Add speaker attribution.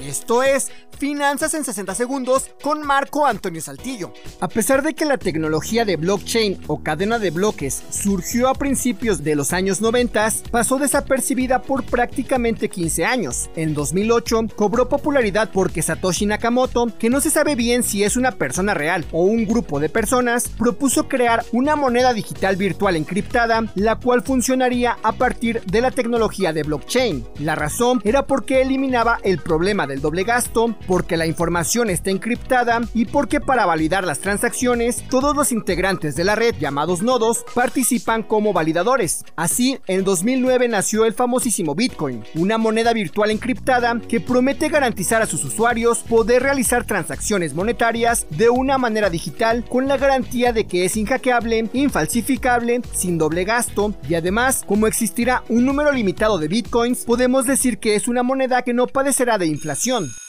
Speaker 1: Esto es Finanzas en 60 segundos con Marco Antonio Saltillo. A pesar de que la tecnología de blockchain o cadena de bloques surgió a principios de los años 90, pasó desapercibida por prácticamente 15 años. En 2008 cobró popularidad porque Satoshi Nakamoto, que no se sabe bien si es una persona real o un grupo de personas, propuso crear una moneda digital virtual encriptada, la cual funcionaría a partir de la tecnología de blockchain. La razón era porque eliminaba el problema del doble gasto, porque la información está encriptada y porque para validar las transacciones, todos los integrantes de la red, llamados nodos, participan como validadores. Así, en 2009 nació el famosísimo Bitcoin, una moneda virtual encriptada que promete garantizar a sus usuarios poder realizar transacciones monetarias de una manera digital con la garantía de que es inhackeable, infalsificable, sin doble gasto y además, como existirá un número limitado de bitcoins, podemos decir que es una moneda que no padecerá de inflación información.